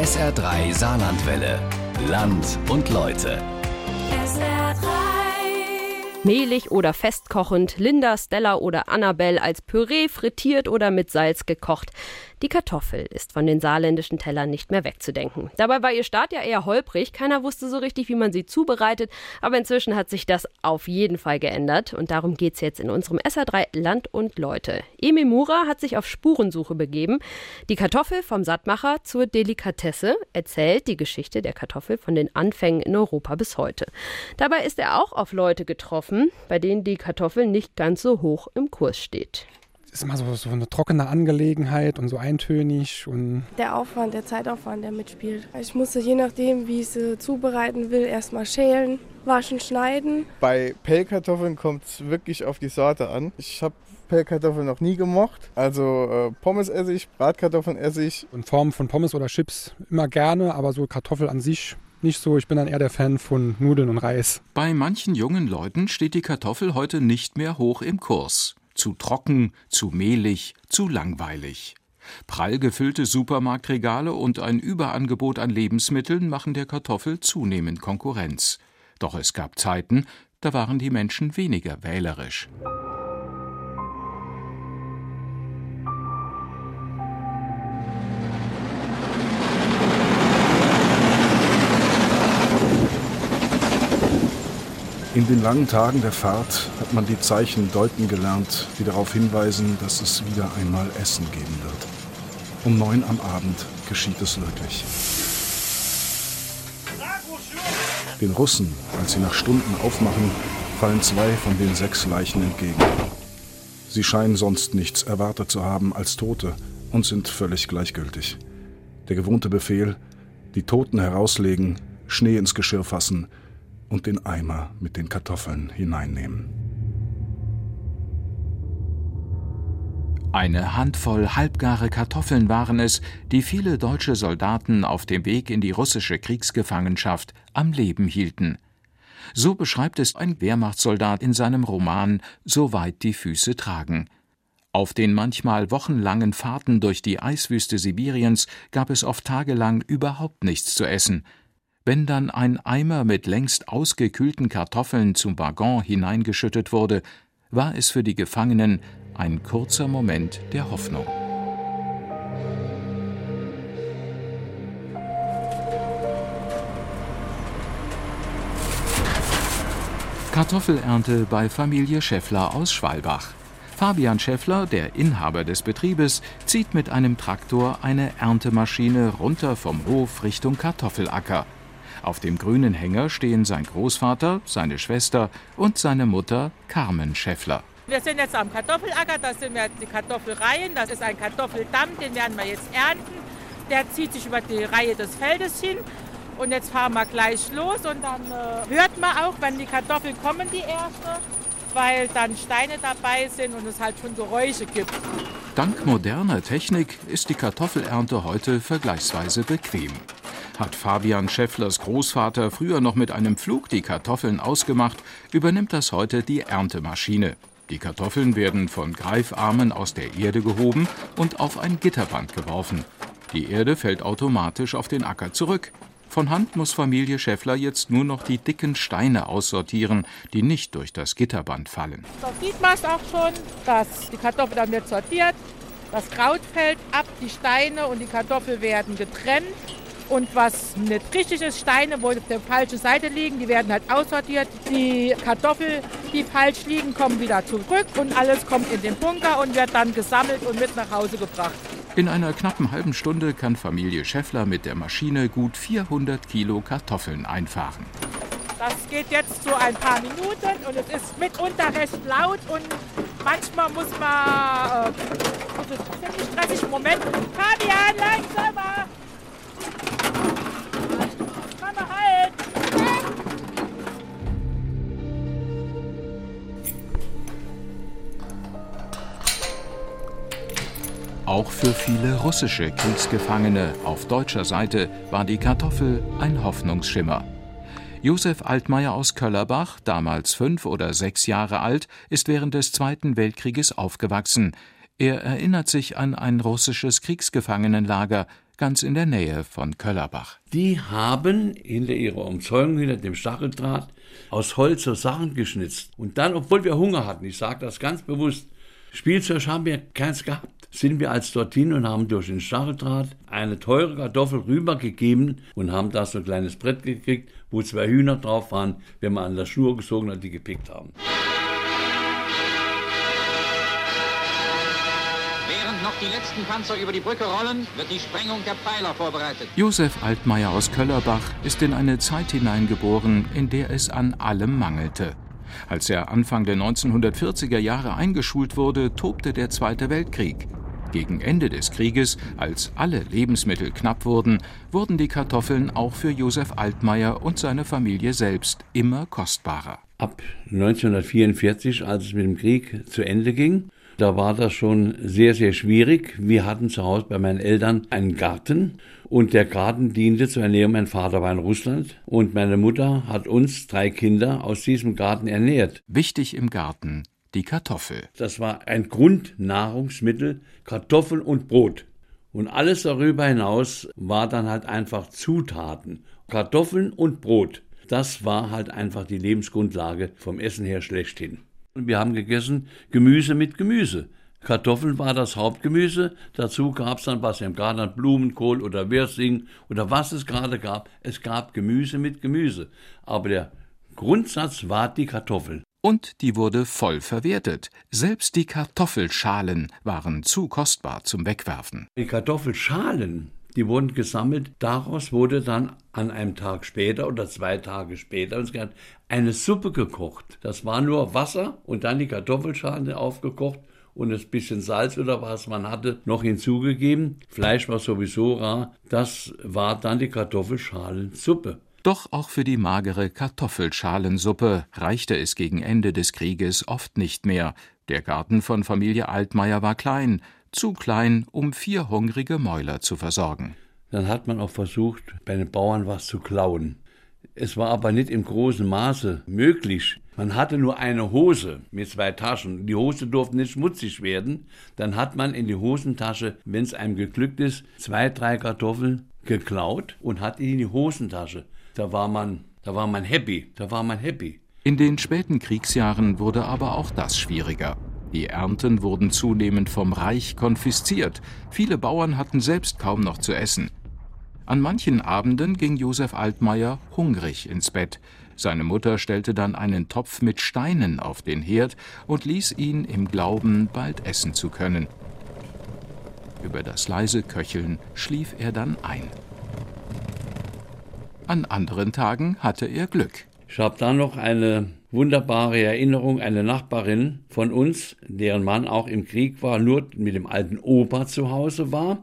SR3 Saarlandwelle. Land und Leute. SR3. Mehlig oder festkochend, Linda, Stella oder Annabelle als Püree, frittiert oder mit Salz gekocht. Die Kartoffel ist von den saarländischen Tellern nicht mehr wegzudenken. Dabei war ihr Start ja eher holprig. Keiner wusste so richtig, wie man sie zubereitet. Aber inzwischen hat sich das auf jeden Fall geändert. Und darum geht's jetzt in unserem SR3 Land und Leute. Emi Mura hat sich auf Spurensuche begeben. Die Kartoffel vom Sattmacher zur Delikatesse erzählt die Geschichte der Kartoffel von den Anfängen in Europa bis heute. Dabei ist er auch auf Leute getroffen, bei denen die Kartoffel nicht ganz so hoch im Kurs steht ist immer so, so eine trockene Angelegenheit und so eintönig. Und der Aufwand, der Zeitaufwand, der mitspielt. Ich musste je nachdem, wie ich sie zubereiten will, erstmal schälen, waschen, schneiden. Bei Pellkartoffeln kommt es wirklich auf die Sorte an. Ich habe Pellkartoffeln noch nie gemocht. Also äh, Pommes esse ich, Bratkartoffeln esse ich. In Form von Pommes oder Chips immer gerne, aber so Kartoffel an sich nicht so. Ich bin dann eher der Fan von Nudeln und Reis. Bei manchen jungen Leuten steht die Kartoffel heute nicht mehr hoch im Kurs zu trocken, zu mehlig, zu langweilig. Prall gefüllte Supermarktregale und ein Überangebot an Lebensmitteln machen der Kartoffel zunehmend Konkurrenz. Doch es gab Zeiten, da waren die Menschen weniger wählerisch. In den langen Tagen der Fahrt hat man die Zeichen deuten gelernt, die darauf hinweisen, dass es wieder einmal Essen geben wird. Um neun am Abend geschieht es wirklich. Den Russen, als sie nach Stunden aufmachen, fallen zwei von den sechs Leichen entgegen. Sie scheinen sonst nichts erwartet zu haben als Tote und sind völlig gleichgültig. Der gewohnte Befehl, die Toten herauslegen, Schnee ins Geschirr fassen, und den Eimer mit den Kartoffeln hineinnehmen. Eine Handvoll halbgare Kartoffeln waren es, die viele deutsche Soldaten auf dem Weg in die russische Kriegsgefangenschaft am Leben hielten. So beschreibt es ein Wehrmachtssoldat in seinem Roman Soweit die Füße tragen. Auf den manchmal wochenlangen Fahrten durch die Eiswüste Sibiriens gab es oft tagelang überhaupt nichts zu essen, wenn dann ein Eimer mit längst ausgekühlten Kartoffeln zum Waggon hineingeschüttet wurde, war es für die Gefangenen ein kurzer Moment der Hoffnung. Kartoffelernte bei Familie Schäffler aus Schwalbach. Fabian Schäffler, der Inhaber des Betriebes, zieht mit einem Traktor eine Erntemaschine runter vom Hof Richtung Kartoffelacker. Auf dem grünen Hänger stehen sein Großvater, seine Schwester und seine Mutter Carmen Schäffler. Wir sind jetzt am Kartoffelacker, da sind wir die Kartoffelreihen. Das ist ein Kartoffeldamm, den werden wir jetzt ernten. Der zieht sich über die Reihe des Feldes hin. Und jetzt fahren wir gleich los und dann äh, hört man auch, wenn die Kartoffeln kommen, die erste, weil dann Steine dabei sind und es halt schon Geräusche gibt. Dank moderner Technik ist die Kartoffelernte heute vergleichsweise bequem. Hat Fabian Schäfflers Großvater früher noch mit einem Flug die Kartoffeln ausgemacht, übernimmt das heute die Erntemaschine. Die Kartoffeln werden von Greifarmen aus der Erde gehoben und auf ein Gitterband geworfen. Die Erde fällt automatisch auf den Acker zurück. Von Hand muss Familie Schäffler jetzt nur noch die dicken Steine aussortieren, die nicht durch das Gitterband fallen. Da sieht man es auch schon, dass die Kartoffel dann wird sortiert. Das Kraut fällt ab, die Steine und die Kartoffel werden getrennt. Und was nicht richtig ist, Steine, wo auf der falschen Seite liegen, die werden halt aussortiert. Die Kartoffeln, die falsch liegen, kommen wieder zurück und alles kommt in den Bunker und wird dann gesammelt und mit nach Hause gebracht. In einer knappen halben Stunde kann Familie Schäffler mit der Maschine gut 400 Kilo Kartoffeln einfahren. Das geht jetzt so ein paar Minuten und es ist mitunter recht laut und manchmal muss man, äh, das ist ziemlich stressig, Moment, Fabian, langsamer! Auch für viele russische Kriegsgefangene auf deutscher Seite war die Kartoffel ein Hoffnungsschimmer. Josef Altmaier aus Köllerbach, damals fünf oder sechs Jahre alt, ist während des Zweiten Weltkrieges aufgewachsen. Er erinnert sich an ein russisches Kriegsgefangenenlager, ganz in der Nähe von Köllerbach. Die haben hinter ihrer Umzäunung, hinter dem Stacheldraht, aus Holz so Sachen geschnitzt. Und dann, obwohl wir Hunger hatten, ich sage das ganz bewusst, Spielzeug haben wir keins gehabt, sind wir als dorthin und haben durch den Stacheldraht eine teure Kartoffel rübergegeben und haben da so ein kleines Brett gekriegt, wo zwei Hühner drauf waren, wenn man an der Schnur gesogen hat, die gepickt haben. Während noch die letzten Panzer über die Brücke rollen, wird die Sprengung der Pfeiler vorbereitet. Josef Altmaier aus Köllerbach ist in eine Zeit hineingeboren, in der es an allem mangelte. Als er Anfang der 1940er Jahre eingeschult wurde, tobte der Zweite Weltkrieg. Gegen Ende des Krieges, als alle Lebensmittel knapp wurden, wurden die Kartoffeln auch für Josef Altmaier und seine Familie selbst immer kostbarer. Ab 1944, als es mit dem Krieg zu Ende ging, da war das schon sehr, sehr schwierig. Wir hatten zu Hause bei meinen Eltern einen Garten und der Garten diente zur Ernährung. Mein Vater war in Russland und meine Mutter hat uns drei Kinder aus diesem Garten ernährt. Wichtig im Garten die Kartoffel. Das war ein Grundnahrungsmittel, Kartoffel und Brot. Und alles darüber hinaus war dann halt einfach Zutaten. Kartoffeln und Brot. Das war halt einfach die Lebensgrundlage vom Essen her schlechthin. Und wir haben gegessen Gemüse mit Gemüse. Kartoffeln war das Hauptgemüse. Dazu gab es dann, was im Garten Blumenkohl oder Wirsing oder was es gerade gab. Es gab Gemüse mit Gemüse. Aber der Grundsatz war die Kartoffel. Und die wurde voll verwertet. Selbst die Kartoffelschalen waren zu kostbar zum Wegwerfen. Die Kartoffelschalen, die wurden gesammelt. Daraus wurde dann an einem Tag später oder zwei Tage später eine Suppe gekocht. Das war nur Wasser und dann die Kartoffelschalen aufgekocht und ein bisschen Salz oder was man hatte noch hinzugegeben. Fleisch war sowieso rar. Das war dann die Kartoffelschalensuppe. Doch auch für die magere Kartoffelschalensuppe reichte es gegen Ende des Krieges oft nicht mehr. Der Garten von Familie Altmaier war klein, zu klein, um vier hungrige Mäuler zu versorgen. Dann hat man auch versucht, bei den Bauern was zu klauen. Es war aber nicht im großen Maße möglich. Man hatte nur eine Hose mit zwei Taschen. Die Hose durfte nicht schmutzig werden. Dann hat man in die Hosentasche, wenn es einem geglückt ist, zwei, drei Kartoffeln geklaut und hat die in die Hosentasche da war man, da war man happy, da war man happy. In den späten Kriegsjahren wurde aber auch das schwieriger. Die Ernten wurden zunehmend vom Reich konfisziert. Viele Bauern hatten selbst kaum noch zu essen. An manchen Abenden ging Josef Altmaier hungrig ins Bett. Seine Mutter stellte dann einen Topf mit Steinen auf den Herd und ließ ihn im Glauben, bald essen zu können. Über das leise Köcheln schlief er dann ein. An anderen Tagen hatte er Glück. Ich habe da noch eine wunderbare Erinnerung, eine Nachbarin von uns, deren Mann auch im Krieg war, nur mit dem alten Opa zu Hause war.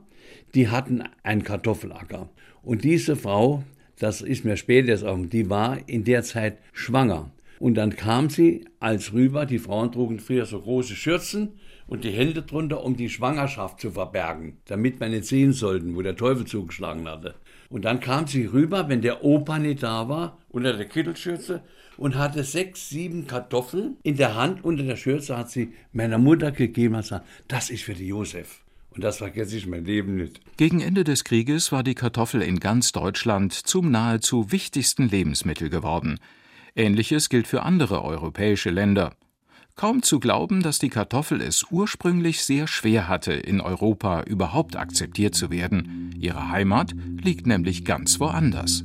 Die hatten einen Kartoffelacker. Und diese Frau, das ist mir später erst auch, die war in der Zeit schwanger. Und dann kam sie als rüber, die Frauen trugen früher so große Schürzen und die Hände drunter, um die Schwangerschaft zu verbergen, damit man nicht sehen sollten, wo der Teufel zugeschlagen hatte. Und dann kam sie rüber, wenn der Opa nicht da war, unter der Kittelschürze und hatte sechs, sieben Kartoffeln in der Hand. Unter der Schürze hat sie meiner Mutter gegeben und gesagt, das ist für die Josef. Und das vergesse ich mein Leben nicht. Gegen Ende des Krieges war die Kartoffel in ganz Deutschland zum nahezu wichtigsten Lebensmittel geworden. Ähnliches gilt für andere europäische Länder. Kaum zu glauben, dass die Kartoffel es ursprünglich sehr schwer hatte, in Europa überhaupt akzeptiert zu werden. Ihre Heimat liegt nämlich ganz woanders.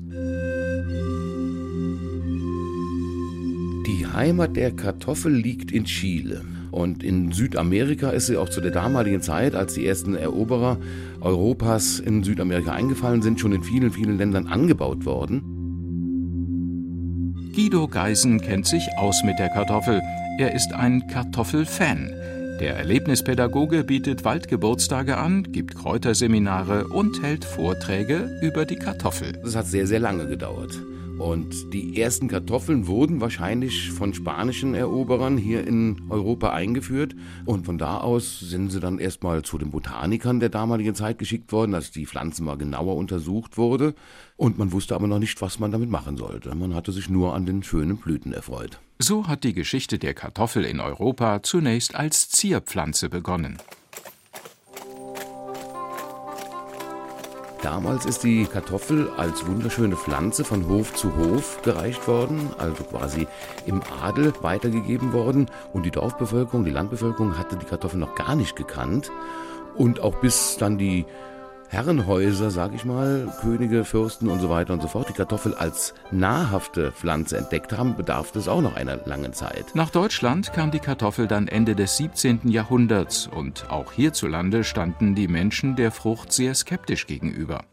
Die Heimat der Kartoffel liegt in Chile. Und in Südamerika ist sie auch zu der damaligen Zeit, als die ersten Eroberer Europas in Südamerika eingefallen sind, schon in vielen, vielen Ländern angebaut worden. Guido Geisen kennt sich aus mit der Kartoffel. Er ist ein Kartoffelfan. Der Erlebnispädagoge bietet Waldgeburtstage an, gibt Kräuterseminare und hält Vorträge über die Kartoffel. Das hat sehr, sehr lange gedauert. Und die ersten Kartoffeln wurden wahrscheinlich von spanischen Eroberern hier in Europa eingeführt. Und von da aus sind sie dann erstmal zu den Botanikern der damaligen Zeit geschickt worden, dass die Pflanzen mal genauer untersucht wurde. Und man wusste aber noch nicht, was man damit machen sollte. Man hatte sich nur an den schönen Blüten erfreut. So hat die Geschichte der Kartoffel in Europa zunächst als Zierpflanze begonnen. Damals ist die Kartoffel als wunderschöne Pflanze von Hof zu Hof gereicht worden, also quasi im Adel weitergegeben worden. Und die Dorfbevölkerung, die Landbevölkerung hatte die Kartoffel noch gar nicht gekannt. Und auch bis dann die Herrenhäuser, sag ich mal, Könige, Fürsten und so weiter und so fort, die Kartoffel als nahrhafte Pflanze entdeckt haben, bedarf es auch noch einer langen Zeit. Nach Deutschland kam die Kartoffel dann Ende des 17. Jahrhunderts und auch hierzulande standen die Menschen der Frucht sehr skeptisch gegenüber.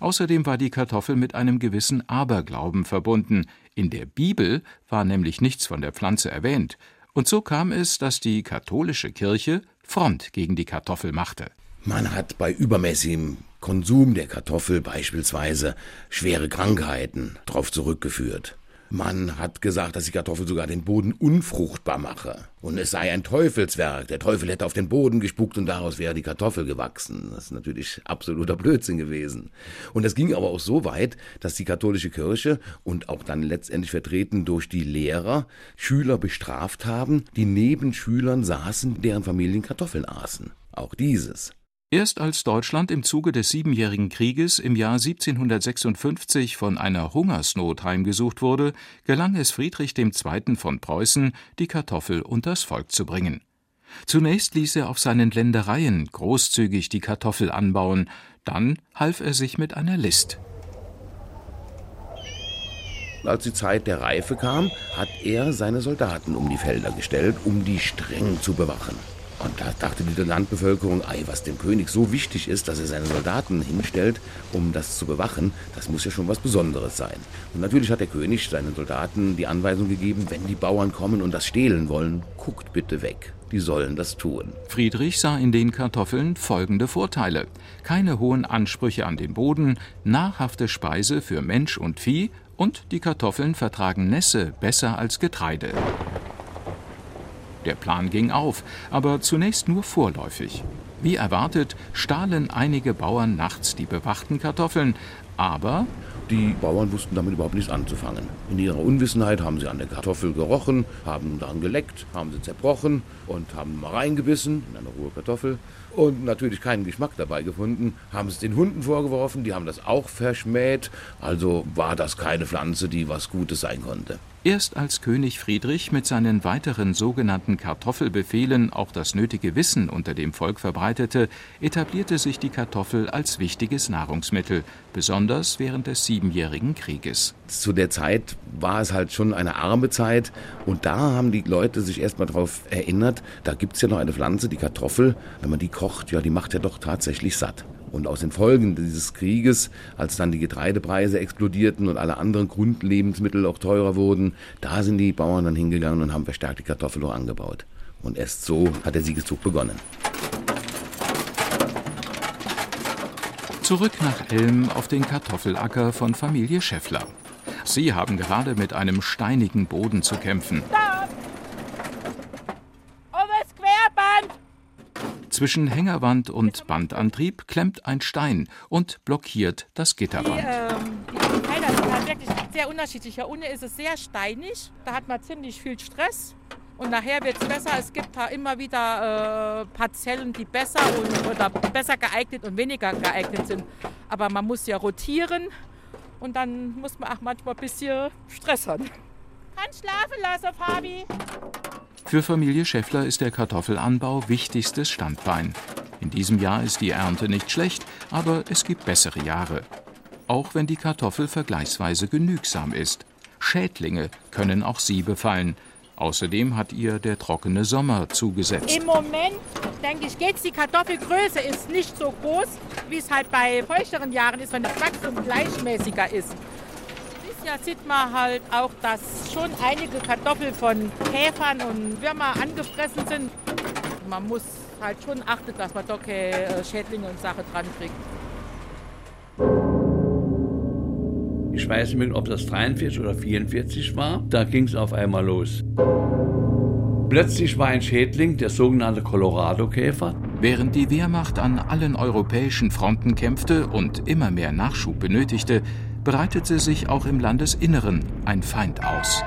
Außerdem war die Kartoffel mit einem gewissen Aberglauben verbunden. In der Bibel war nämlich nichts von der Pflanze erwähnt. Und so kam es, dass die katholische Kirche Front gegen die Kartoffel machte. Man hat bei übermäßigem Konsum der Kartoffel beispielsweise schwere Krankheiten darauf zurückgeführt. Man hat gesagt, dass die Kartoffel sogar den Boden unfruchtbar mache. Und es sei ein Teufelswerk. Der Teufel hätte auf den Boden gespuckt und daraus wäre die Kartoffel gewachsen. Das ist natürlich absoluter Blödsinn gewesen. Und es ging aber auch so weit, dass die katholische Kirche und auch dann letztendlich vertreten durch die Lehrer Schüler bestraft haben, die neben Schülern saßen, deren Familien Kartoffeln aßen. Auch dieses. Erst als Deutschland im Zuge des Siebenjährigen Krieges im Jahr 1756 von einer Hungersnot heimgesucht wurde, gelang es Friedrich II. von Preußen, die Kartoffel unters Volk zu bringen. Zunächst ließ er auf seinen Ländereien großzügig die Kartoffel anbauen, dann half er sich mit einer List. Als die Zeit der Reife kam, hat er seine Soldaten um die Felder gestellt, um die streng zu bewachen. Und da dachte die Landbevölkerung, ei, was dem König so wichtig ist, dass er seine Soldaten hinstellt, um das zu bewachen, das muss ja schon was Besonderes sein. Und natürlich hat der König seinen Soldaten die Anweisung gegeben, wenn die Bauern kommen und das stehlen wollen, guckt bitte weg. Die sollen das tun. Friedrich sah in den Kartoffeln folgende Vorteile. Keine hohen Ansprüche an den Boden, nahrhafte Speise für Mensch und Vieh und die Kartoffeln vertragen Nässe besser als Getreide. Der Plan ging auf, aber zunächst nur vorläufig. Wie erwartet stahlen einige Bauern nachts die bewachten Kartoffeln, aber die Bauern wussten damit überhaupt nichts anzufangen. In ihrer Unwissenheit haben sie an der Kartoffel gerochen, haben daran geleckt, haben sie zerbrochen und haben mal reingebissen in eine rohe Kartoffel und natürlich keinen Geschmack dabei gefunden, haben es den Hunden vorgeworfen, die haben das auch verschmäht, also war das keine Pflanze, die was Gutes sein konnte. Erst als König Friedrich mit seinen weiteren sogenannten Kartoffelbefehlen auch das nötige Wissen unter dem Volk verbreitete, etablierte sich die Kartoffel als wichtiges Nahrungsmittel, besonders während des Siebenjährigen Krieges. Zu der Zeit war es halt schon eine arme Zeit und da haben die Leute sich erstmal darauf erinnert, da gibt es ja noch eine Pflanze, die Kartoffel, wenn man die kocht, ja, die macht ja doch tatsächlich satt. Und aus den Folgen dieses Krieges, als dann die Getreidepreise explodierten und alle anderen Grundlebensmittel auch teurer wurden, da sind die Bauern dann hingegangen und haben verstärkt die Kartoffel angebaut. Und erst so hat der Siegeszug begonnen. Zurück nach Elm auf den Kartoffelacker von Familie Schäffler. Sie haben gerade mit einem steinigen Boden zu kämpfen. Stopp! Oberes Querband! Zwischen Hängerwand und Bandantrieb klemmt ein Stein und blockiert das Gitterband. Die, ähm, die Pfeiler sind halt wirklich sehr unterschiedlich. Hier unten ist es sehr steinig, da hat man ziemlich viel Stress. Und nachher wird es besser. Es gibt immer wieder äh, Parzellen, die besser und, oder besser geeignet und weniger geeignet sind. Aber man muss ja rotieren und dann muss man auch manchmal ein bisschen Stress haben. Kann schlafen lassen, Fabi. Für Familie Schäffler ist der Kartoffelanbau wichtigstes Standbein. In diesem Jahr ist die Ernte nicht schlecht, aber es gibt bessere Jahre. Auch wenn die Kartoffel vergleichsweise genügsam ist. Schädlinge können auch sie befallen. Außerdem hat ihr der trockene Sommer zugesetzt. Im Moment, denke ich, geht's. Die Kartoffelgröße ist nicht so groß, wie es halt bei feuchteren Jahren ist, wenn das Wachstum gleichmäßiger ist. Dieses Jahr sieht man halt auch, dass schon einige Kartoffeln von Käfern und Würmern angefressen sind. Man muss halt schon achten, dass man doch keine Schädlinge und Sachen dran kriegt. Ich weiß nicht ob das 43 oder 44 war. Da ging es auf einmal los. Plötzlich war ein Schädling, der sogenannte Colorado-Käfer. Während die Wehrmacht an allen europäischen Fronten kämpfte und immer mehr Nachschub benötigte, breitete sich auch im Landesinneren ein Feind aus.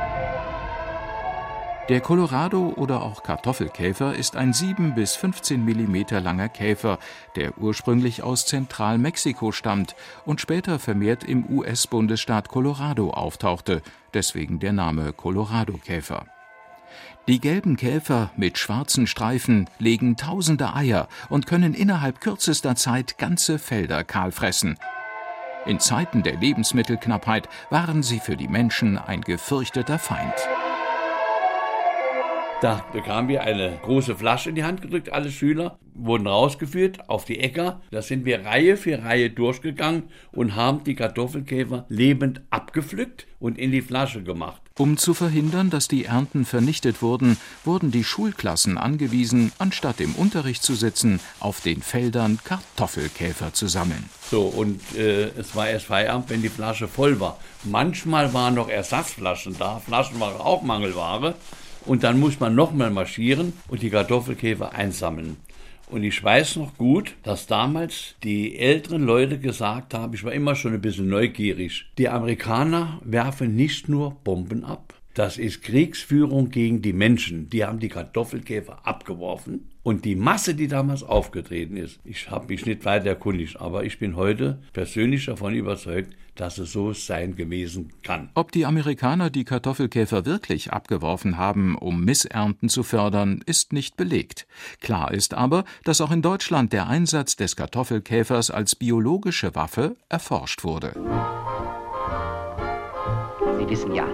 Der Colorado oder auch Kartoffelkäfer ist ein 7 bis 15 Millimeter langer Käfer, der ursprünglich aus Zentralmexiko stammt und später vermehrt im US-Bundesstaat Colorado auftauchte, deswegen der Name Colorado-Käfer. Die gelben Käfer mit schwarzen Streifen legen tausende Eier und können innerhalb kürzester Zeit ganze Felder kahlfressen. In Zeiten der Lebensmittelknappheit waren sie für die Menschen ein gefürchteter Feind. Da bekamen wir eine große Flasche in die Hand gedrückt, alle Schüler wurden rausgeführt auf die Äcker. Da sind wir Reihe für Reihe durchgegangen und haben die Kartoffelkäfer lebend abgepflückt und in die Flasche gemacht. Um zu verhindern, dass die Ernten vernichtet wurden, wurden die Schulklassen angewiesen, anstatt im Unterricht zu sitzen, auf den Feldern Kartoffelkäfer zu sammeln. So, und äh, es war erst Feierabend, wenn die Flasche voll war. Manchmal waren noch Ersatzflaschen da. Flaschen waren auch Mangelware. Und dann muss man nochmal marschieren und die Kartoffelkäfer einsammeln. Und ich weiß noch gut, dass damals die älteren Leute gesagt haben, ich war immer schon ein bisschen neugierig, die Amerikaner werfen nicht nur Bomben ab, das ist Kriegsführung gegen die Menschen. Die haben die Kartoffelkäfer abgeworfen. Und die Masse, die damals aufgetreten ist, ich habe mich nicht weiter erkundigt, aber ich bin heute persönlich davon überzeugt, dass es so sein gewesen kann. Ob die Amerikaner die Kartoffelkäfer wirklich abgeworfen haben, um Missernten zu fördern, ist nicht belegt. Klar ist aber, dass auch in Deutschland der Einsatz des Kartoffelkäfers als biologische Waffe erforscht wurde. Sie wissen ja,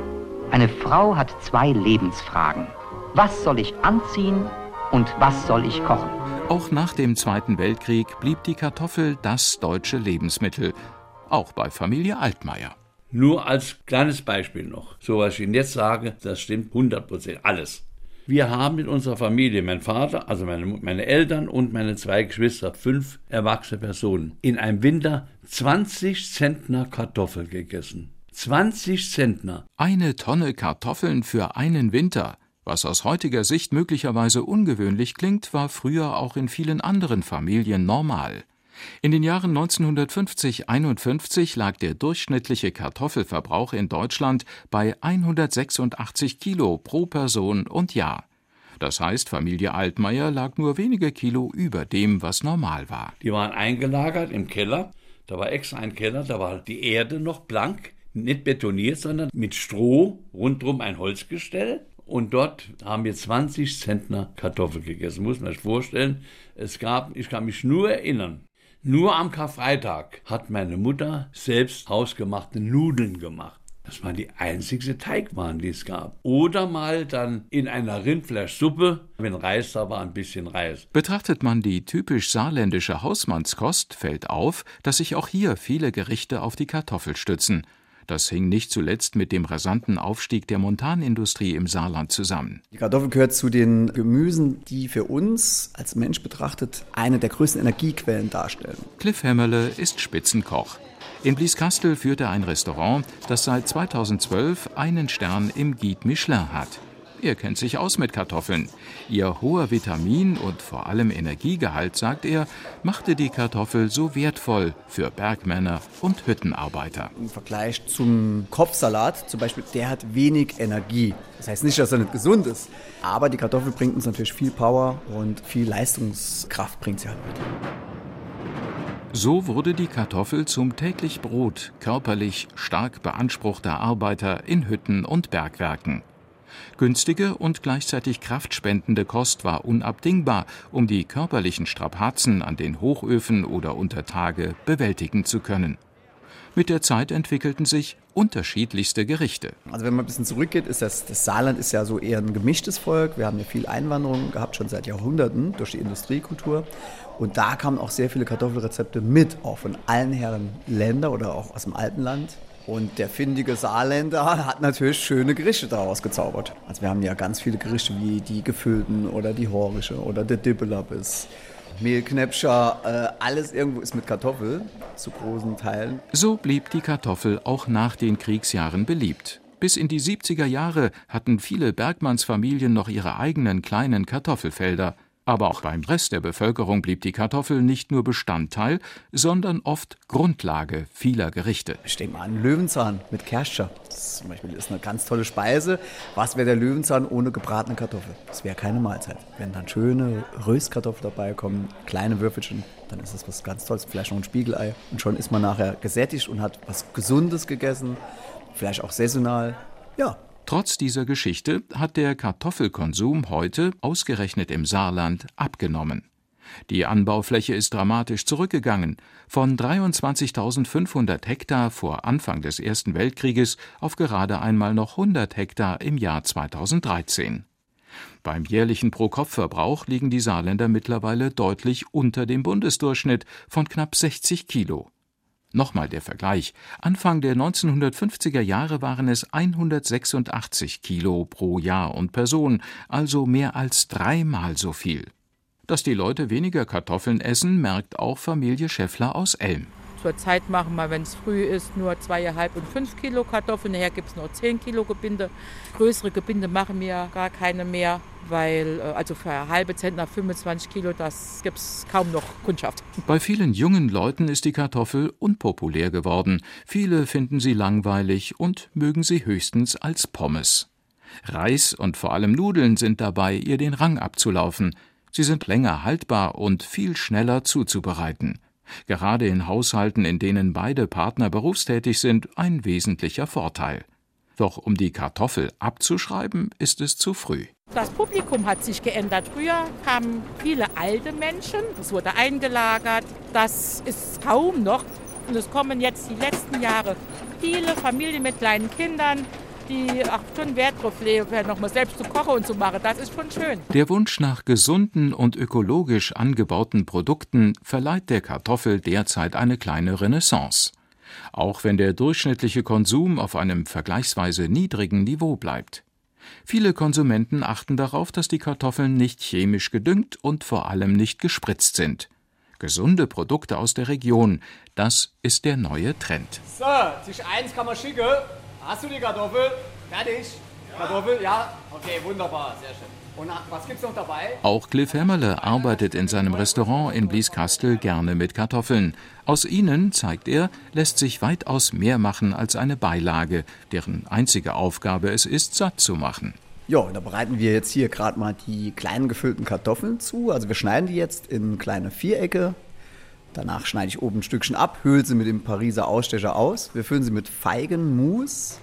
eine Frau hat zwei Lebensfragen. Was soll ich anziehen und was soll ich kochen? Auch nach dem Zweiten Weltkrieg blieb die Kartoffel das deutsche Lebensmittel, auch bei Familie Altmaier. Nur als kleines Beispiel noch. So was ich Ihnen jetzt sage, das stimmt 100 Prozent, alles. Wir haben in unserer Familie, mein Vater, also meine, meine Eltern und meine zwei Geschwister, fünf erwachsene Personen, in einem Winter 20 Zentner Kartoffel gegessen. 20 Zentner. Eine Tonne Kartoffeln für einen Winter. Was aus heutiger Sicht möglicherweise ungewöhnlich klingt, war früher auch in vielen anderen Familien normal. In den Jahren 1950-51 lag der durchschnittliche Kartoffelverbrauch in Deutschland bei 186 Kilo pro Person und Jahr. Das heißt, Familie Altmaier lag nur wenige Kilo über dem, was normal war. Die waren eingelagert im Keller. Da war extra ein Keller, da war die Erde noch blank, nicht betoniert, sondern mit Stroh, rundherum ein Holzgestell. Und dort haben wir 20 Zentner Kartoffel gegessen. Muss man sich vorstellen. Es gab, ich kann mich nur erinnern, nur am Karfreitag hat meine Mutter selbst hausgemachte Nudeln gemacht. Das war die einzigste Teigwaren, die es gab. Oder mal dann in einer Rindfleischsuppe, wenn Reis da war, ein bisschen Reis. Betrachtet man die typisch saarländische Hausmannskost, fällt auf, dass sich auch hier viele Gerichte auf die Kartoffel stützen. Das hing nicht zuletzt mit dem rasanten Aufstieg der Montanindustrie im Saarland zusammen. Die Kartoffel gehört zu den Gemüsen, die für uns als Mensch betrachtet eine der größten Energiequellen darstellen. Cliff Hämmerle ist Spitzenkoch. In Blieskastel führt er ein Restaurant, das seit 2012 einen Stern im Guide Michelin hat. Er kennt sich aus mit Kartoffeln. Ihr hoher Vitamin- und vor allem Energiegehalt, sagt er, machte die Kartoffel so wertvoll für Bergmänner und Hüttenarbeiter. Im Vergleich zum Kopfsalat zum Beispiel, der hat wenig Energie. Das heißt nicht, dass er nicht gesund ist, aber die Kartoffel bringt uns natürlich viel Power und viel Leistungskraft bringt sie halt mit. So wurde die Kartoffel zum täglich Brot körperlich stark beanspruchter Arbeiter in Hütten und Bergwerken. Günstige und gleichzeitig kraftspendende Kost war unabdingbar, um die körperlichen Strapazen an den Hochöfen oder unter Tage bewältigen zu können. Mit der Zeit entwickelten sich unterschiedlichste Gerichte. Also wenn man ein bisschen zurückgeht, ist das, das Saarland ist ja so eher ein gemischtes Volk. Wir haben ja viel Einwanderung gehabt, schon seit Jahrhunderten durch die Industriekultur. Und da kamen auch sehr viele Kartoffelrezepte mit, auch von allen Herren Länder oder auch aus dem Alpenland. Und der findige Saarländer hat natürlich schöne Gerichte daraus gezaubert. Also wir haben ja ganz viele Gerichte wie die gefüllten oder die horische oder der Dibbelabbes. Mehlknäpscher, äh, alles irgendwo ist mit Kartoffel, zu großen Teilen. So blieb die Kartoffel auch nach den Kriegsjahren beliebt. Bis in die 70er Jahre hatten viele Bergmannsfamilien noch ihre eigenen kleinen Kartoffelfelder. Aber auch beim Rest der Bevölkerung blieb die Kartoffel nicht nur Bestandteil, sondern oft Grundlage vieler Gerichte. Ich denke mal an Löwenzahn mit Kerscher. Das zum Beispiel ist eine ganz tolle Speise. Was wäre der Löwenzahn ohne gebratene Kartoffel? Das wäre keine Mahlzeit. Wenn dann schöne Röstkartoffeln dabei kommen, kleine Würfelchen, dann ist das was ganz Tolles. Vielleicht noch ein Spiegelei. Und schon ist man nachher gesättigt und hat was Gesundes gegessen. Vielleicht auch saisonal. Ja, Trotz dieser Geschichte hat der Kartoffelkonsum heute, ausgerechnet im Saarland, abgenommen. Die Anbaufläche ist dramatisch zurückgegangen, von 23.500 Hektar vor Anfang des Ersten Weltkrieges auf gerade einmal noch 100 Hektar im Jahr 2013. Beim jährlichen Pro-Kopf-Verbrauch liegen die Saarländer mittlerweile deutlich unter dem Bundesdurchschnitt von knapp 60 Kilo. Nochmal der Vergleich. Anfang der 1950er Jahre waren es 186 Kilo pro Jahr und Person, also mehr als dreimal so viel. Dass die Leute weniger Kartoffeln essen, merkt auch Familie Schäffler aus Elm. Zurzeit machen wir, wenn es früh ist, nur zweieinhalb und fünf Kilo Kartoffeln. Nachher gibt es nur zehn Kilo Gebinde. Größere Gebinde machen wir gar keine mehr, weil äh, also für eine halbe Zentner 25 Kilo, das gibt es kaum noch Kundschaft. Bei vielen jungen Leuten ist die Kartoffel unpopulär geworden. Viele finden sie langweilig und mögen sie höchstens als Pommes. Reis und vor allem Nudeln sind dabei, ihr den Rang abzulaufen. Sie sind länger haltbar und viel schneller zuzubereiten gerade in Haushalten, in denen beide Partner berufstätig sind, ein wesentlicher Vorteil. Doch um die Kartoffel abzuschreiben, ist es zu früh. Das Publikum hat sich geändert. Früher kamen viele alte Menschen, es wurde eingelagert. Das ist kaum noch. Und es kommen jetzt die letzten Jahre viele Familien mit kleinen Kindern, die auch schon Wert drauf legen, nochmal selbst zu kochen und zu machen. Das ist schon schön. Der Wunsch nach gesunden und ökologisch angebauten Produkten verleiht der Kartoffel derzeit eine kleine Renaissance. Auch wenn der durchschnittliche Konsum auf einem vergleichsweise niedrigen Niveau bleibt. Viele Konsumenten achten darauf, dass die Kartoffeln nicht chemisch gedüngt und vor allem nicht gespritzt sind. Gesunde Produkte aus der Region, das ist der neue Trend. So, Tisch 1 kann man schicken. Hast du die Kartoffel? Fertig? Ja. Kartoffel? Ja? Okay, wunderbar, sehr schön. Und was gibt's noch dabei? Auch Cliff Hämmerle arbeitet in seinem Restaurant in Blieskastel gerne mit Kartoffeln. Aus ihnen, zeigt er, lässt sich weitaus mehr machen als eine Beilage, deren einzige Aufgabe es ist, satt zu machen. Ja, da bereiten wir jetzt hier gerade mal die kleinen gefüllten Kartoffeln zu. Also wir schneiden die jetzt in kleine Vierecke. Danach schneide ich oben ein Stückchen ab, höhle sie mit dem Pariser Ausstecher aus. Wir füllen sie mit Feigenmus,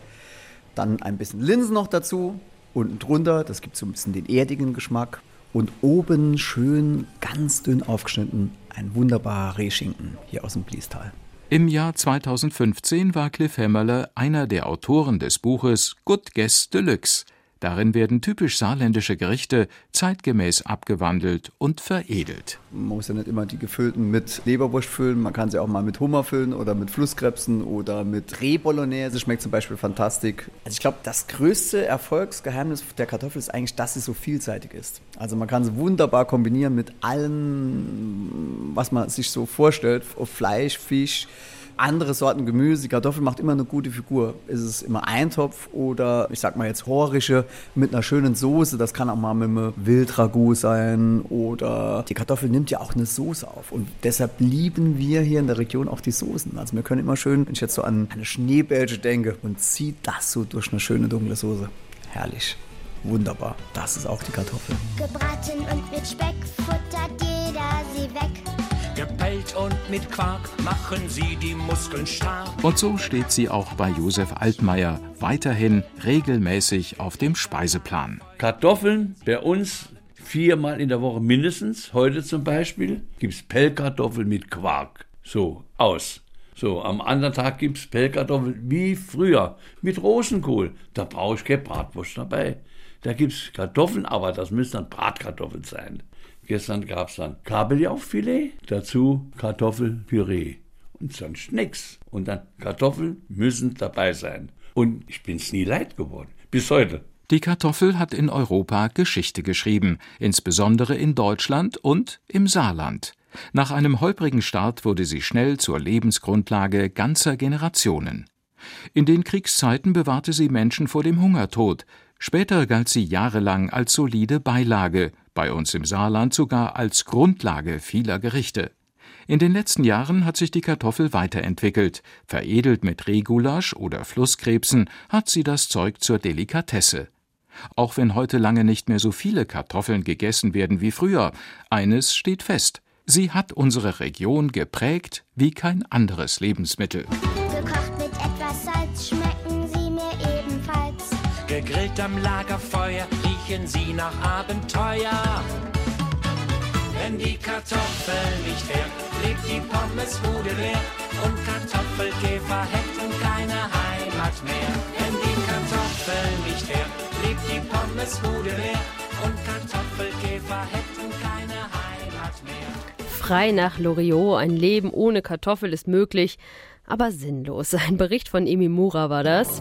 dann ein bisschen Linsen noch dazu. Unten drunter, das gibt so ein bisschen den erdigen Geschmack. Und oben schön ganz dünn aufgeschnitten ein wunderbarer Rehschinken hier aus dem Bliestal. Im Jahr 2015 war Cliff Hämmerle einer der Autoren des Buches Good Guess Deluxe, Darin werden typisch saarländische Gerichte zeitgemäß abgewandelt und veredelt. Man muss ja nicht immer die gefüllten mit Leberwurst füllen, man kann sie auch mal mit Hummer füllen oder mit Flusskrebsen oder mit Rehbolognese, schmeckt zum Beispiel fantastisch. Also ich glaube, das größte Erfolgsgeheimnis der Kartoffel ist eigentlich, dass sie so vielseitig ist. Also man kann sie wunderbar kombinieren mit allem, was man sich so vorstellt, Fleisch, Fisch, andere Sorten Gemüse. Die Kartoffel macht immer eine gute Figur. Ist es immer Eintopf oder ich sag mal jetzt Horische mit einer schönen Soße. Das kann auch mal mit einem Wildragout sein oder die Kartoffel nimmt ja auch eine Soße auf. Und deshalb lieben wir hier in der Region auch die Soßen. Also wir können immer schön, wenn ich jetzt so an eine Schneebälge denke und zieht das so durch eine schöne dunkle Soße. Herrlich. Wunderbar. Das ist auch die Kartoffel. Gebraten und mit Speck futtert jeder sie weg. Und mit Quark machen sie die Muskeln stark. Und so steht sie auch bei Josef Altmaier weiterhin regelmäßig auf dem Speiseplan. Kartoffeln bei uns viermal in der Woche mindestens. Heute zum Beispiel gibt es Pellkartoffeln mit Quark. So, aus. So, am anderen Tag gibt es Pellkartoffeln wie früher mit Rosenkohl. Da brauche ich keine Bratwurst dabei. Da gibt es Kartoffeln, aber das müssen dann Bratkartoffeln sein. Gestern gab es dann Kabeljaufilet, dazu Kartoffelpüree und sonst nichts. Und dann Kartoffeln müssen dabei sein. Und ich bin es nie leid geworden. Bis heute. Die Kartoffel hat in Europa Geschichte geschrieben, insbesondere in Deutschland und im Saarland. Nach einem holprigen Start wurde sie schnell zur Lebensgrundlage ganzer Generationen. In den Kriegszeiten bewahrte sie Menschen vor dem Hungertod, Später galt sie jahrelang als solide Beilage, bei uns im Saarland sogar als Grundlage vieler Gerichte. In den letzten Jahren hat sich die Kartoffel weiterentwickelt. Veredelt mit Rehgulasch oder Flusskrebsen hat sie das Zeug zur Delikatesse. Auch wenn heute lange nicht mehr so viele Kartoffeln gegessen werden wie früher, eines steht fest: Sie hat unsere Region geprägt wie kein anderes Lebensmittel. Gegrillt am Lagerfeuer riechen sie nach Abenteuer. Wenn die Kartoffel nicht wäre, lebt die Pommesbude leer und Kartoffelkäfer hätten keine Heimat mehr. Wenn die Kartoffel nicht wäre, lebt die Pommesbude leer und Kartoffelkäfer hätten keine Heimat mehr. Frei nach Loriot, ein Leben ohne Kartoffel ist möglich, aber sinnlos. Ein Bericht von Emi Mura war das.